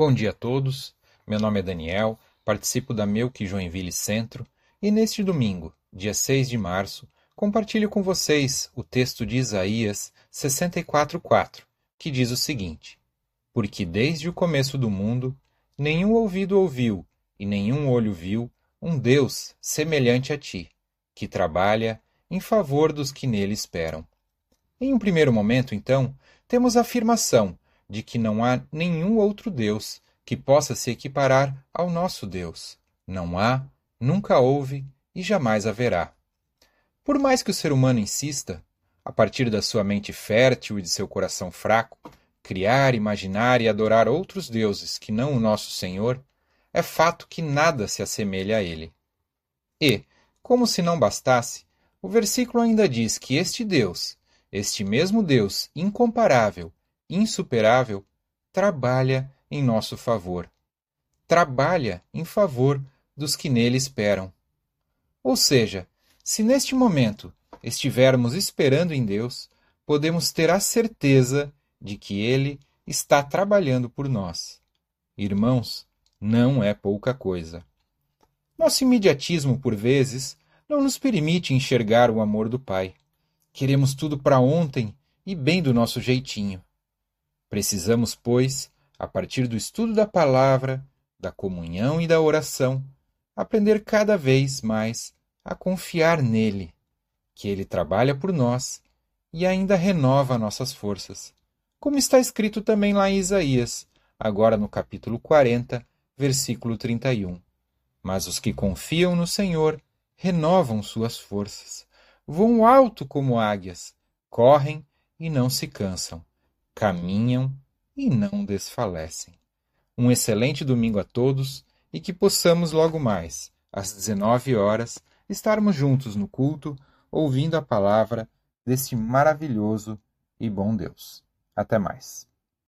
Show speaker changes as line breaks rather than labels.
Bom dia a todos. Meu nome é Daniel, participo da Melk Joinville Centro e neste domingo, dia 6 de março, compartilho com vocês o texto de Isaías 64:4, que diz o seguinte: Porque desde o começo do mundo nenhum ouvido ouviu e nenhum olho viu um Deus semelhante a ti, que trabalha em favor dos que nele esperam. Em um primeiro momento, então, temos a afirmação de que não há nenhum outro Deus que possa se equiparar ao nosso Deus. Não há, nunca houve e jamais haverá. Por mais que o ser humano insista, a partir da sua mente fértil e de seu coração fraco, criar, imaginar e adorar outros deuses que não o nosso Senhor, é fato que nada se assemelha a ele. E, como se não bastasse, o versículo ainda diz que este Deus, este mesmo Deus incomparável, insuperável, trabalha em nosso favor. Trabalha em favor dos que nele esperam. Ou seja, se neste momento estivermos esperando em Deus, podemos ter a certeza de que Ele está trabalhando por nós. Irmãos, não é pouca coisa. Nosso imediatismo, por vezes, não nos permite enxergar o amor do Pai. Queremos tudo para ontem e bem do nosso jeitinho. Precisamos, pois, a partir do estudo da palavra, da comunhão e da oração, aprender cada vez mais a confiar nele, que ele trabalha por nós e ainda renova nossas forças, como está escrito também lá em Isaías, agora no capítulo 40, versículo 31. Mas os que confiam no Senhor renovam suas forças, voam alto como águias, correm e não se cansam caminham e não desfalecem. Um excelente domingo a todos e que possamos logo mais, às 19 horas, estarmos juntos no culto, ouvindo a palavra deste maravilhoso e bom Deus. Até mais.